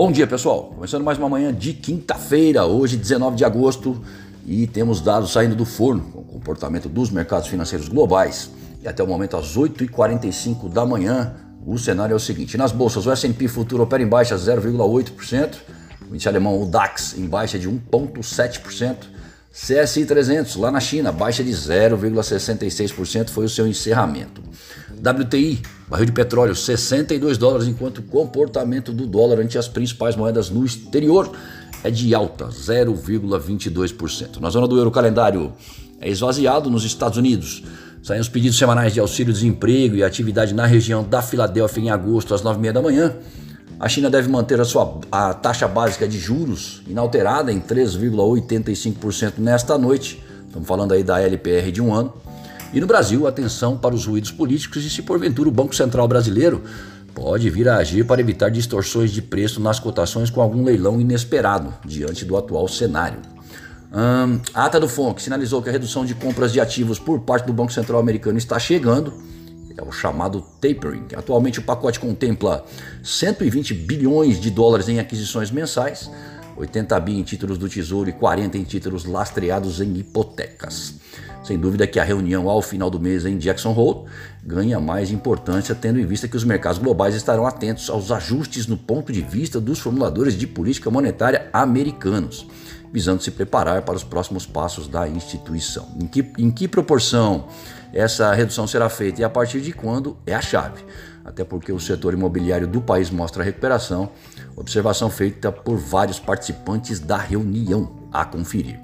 Bom dia, pessoal. Começando mais uma manhã de quinta-feira, hoje, 19 de agosto, e temos dados saindo do forno com o comportamento dos mercados financeiros globais. E até o momento, às 8h45 da manhã, o cenário é o seguinte: nas bolsas, o SP Futuro opera em baixa 0,8%, o índice alemão, o DAX, em baixa de 1,7%. CSI 300, lá na China, baixa de 0,66% foi o seu encerramento. WTI, barril de petróleo, 62 dólares, enquanto o comportamento do dólar ante as principais moedas no exterior é de alta, 0,22%. Na zona do euro, calendário é esvaziado nos Estados Unidos. Saem os pedidos semanais de auxílio-desemprego e atividade na região da Filadélfia em agosto às 9h30 da manhã. A China deve manter a sua a taxa básica de juros inalterada em 3,85% nesta noite. Estamos falando aí da LPR de um ano. E no Brasil, atenção para os ruídos políticos e se porventura o Banco Central brasileiro pode vir a agir para evitar distorções de preço nas cotações com algum leilão inesperado diante do atual cenário. A ata do FONC sinalizou que a redução de compras de ativos por parte do Banco Central americano está chegando é o chamado tapering. Atualmente o pacote contempla 120 bilhões de dólares em aquisições mensais, 80 bi em títulos do Tesouro e 40 em títulos lastreados em hipotecas. Sem dúvida que a reunião ao final do mês em Jackson Hole ganha mais importância, tendo em vista que os mercados globais estarão atentos aos ajustes no ponto de vista dos formuladores de política monetária americanos, visando se preparar para os próximos passos da instituição. Em que, em que proporção essa redução será feita e a partir de quando é a chave. Até porque o setor imobiliário do país mostra recuperação, observação feita por vários participantes da reunião a conferir.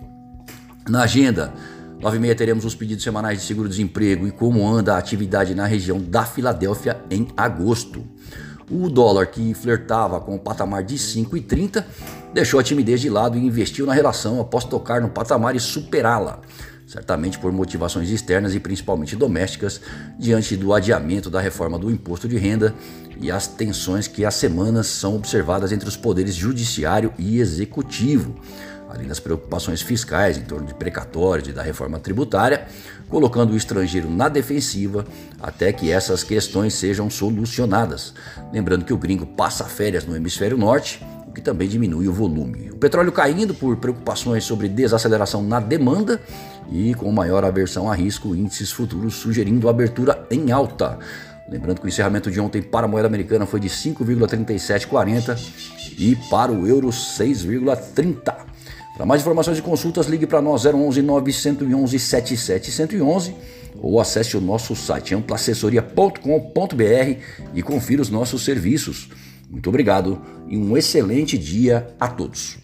Na agenda, 9 e meia teremos os pedidos semanais de seguro-desemprego e como anda a atividade na região da Filadélfia em agosto. O dólar que flertava com o patamar de 5,30 deixou a timidez de lado e investiu na relação após tocar no patamar e superá-la certamente por motivações externas e principalmente domésticas, diante do adiamento da reforma do imposto de renda e as tensões que há semanas são observadas entre os poderes judiciário e executivo, além das preocupações fiscais em torno de precatórios e da reforma tributária, colocando o estrangeiro na defensiva até que essas questões sejam solucionadas. Lembrando que o gringo passa férias no hemisfério norte que também diminui o volume. O petróleo caindo por preocupações sobre desaceleração na demanda e com maior aversão a risco, índices futuros sugerindo abertura em alta. Lembrando que o encerramento de ontem para a moeda americana foi de 5,3740 e para o euro 6,30. Para mais informações e consultas, ligue para nós 011 911 7711 ou acesse o nosso site amplaassessoria.com.br e confira os nossos serviços. Muito obrigado e um excelente dia a todos.